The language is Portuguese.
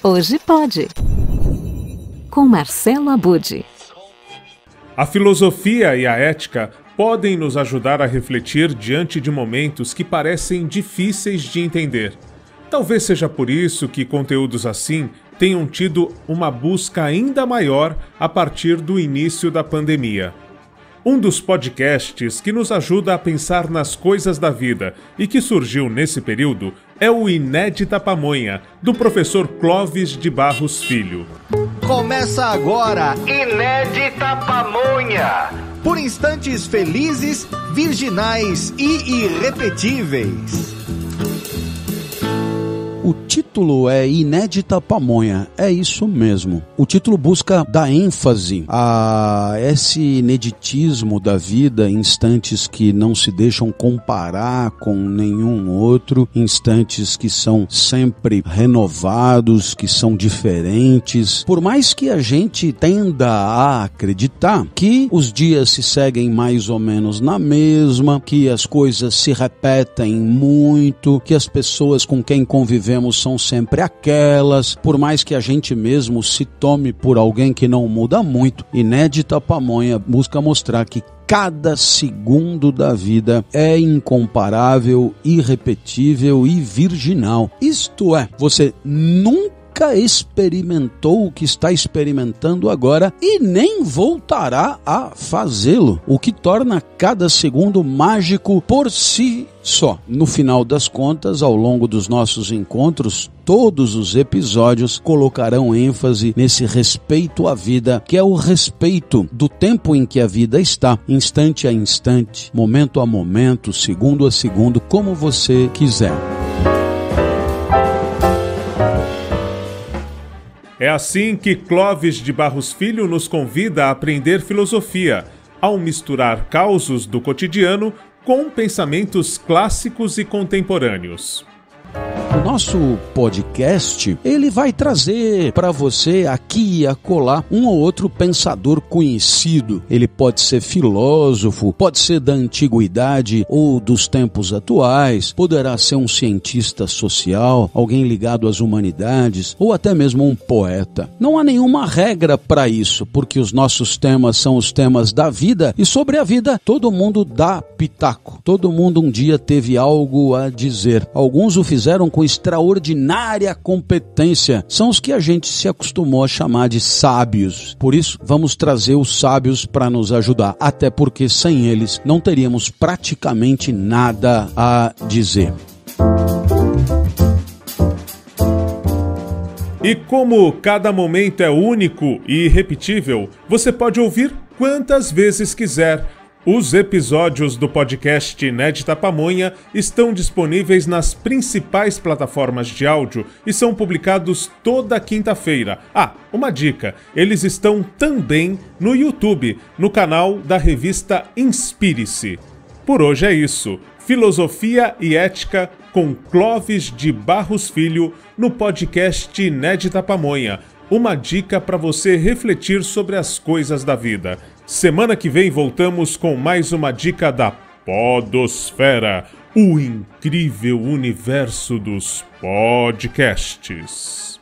Hoje pode. Com Marcelo Abude. A filosofia e a ética podem nos ajudar a refletir diante de momentos que parecem difíceis de entender. Talvez seja por isso que conteúdos assim tenham tido uma busca ainda maior a partir do início da pandemia. Um dos podcasts que nos ajuda a pensar nas coisas da vida e que surgiu nesse período é o Inédita Pamonha, do professor Clóvis de Barros Filho. Começa agora Inédita Pamonha! Por instantes felizes, virginais e irrepetíveis. Título é Inédita Pamonha, é isso mesmo. O título busca dar ênfase a esse ineditismo da vida, instantes que não se deixam comparar com nenhum outro, instantes que são sempre renovados, que são diferentes. Por mais que a gente tenda a acreditar que os dias se seguem mais ou menos na mesma, que as coisas se repetem muito, que as pessoas com quem convivemos são sempre aquelas, por mais que a gente mesmo se tome por alguém que não muda muito. Inédita Pamonha busca mostrar que cada segundo da vida é incomparável, irrepetível e virginal. Isto é, você nunca nunca experimentou o que está experimentando agora e nem voltará a fazê-lo, o que torna cada segundo mágico por si só. No final das contas, ao longo dos nossos encontros, todos os episódios colocarão ênfase nesse respeito à vida, que é o respeito do tempo em que a vida está, instante a instante, momento a momento, segundo a segundo, como você quiser. É assim que Clóvis de Barros Filho nos convida a aprender filosofia, ao misturar causos do cotidiano com pensamentos clássicos e contemporâneos. O nosso podcast, ele vai trazer para você aqui e acolá um ou outro pensador conhecido. Ele pode ser filósofo, pode ser da antiguidade ou dos tempos atuais, poderá ser um cientista social, alguém ligado às humanidades ou até mesmo um poeta. Não há nenhuma regra para isso, porque os nossos temas são os temas da vida e sobre a vida todo mundo dá pitaco. Todo mundo um dia teve algo a dizer. Alguns o fizeram com extraordinária competência. São os que a gente se acostumou a chamar de sábios. Por isso, vamos trazer os sábios para nos ajudar, até porque sem eles não teríamos praticamente nada a dizer. E como cada momento é único e irrepetível, você pode ouvir quantas vezes quiser os episódios do podcast Inédita Pamonha estão disponíveis nas principais plataformas de áudio e são publicados toda quinta-feira. Ah, uma dica: eles estão também no YouTube, no canal da revista Inspire-se. Por hoje é isso. Filosofia e Ética com Clóvis de Barros Filho no podcast Inédita Pamonha. Uma dica para você refletir sobre as coisas da vida. Semana que vem voltamos com mais uma dica da Podosfera, o incrível universo dos podcasts.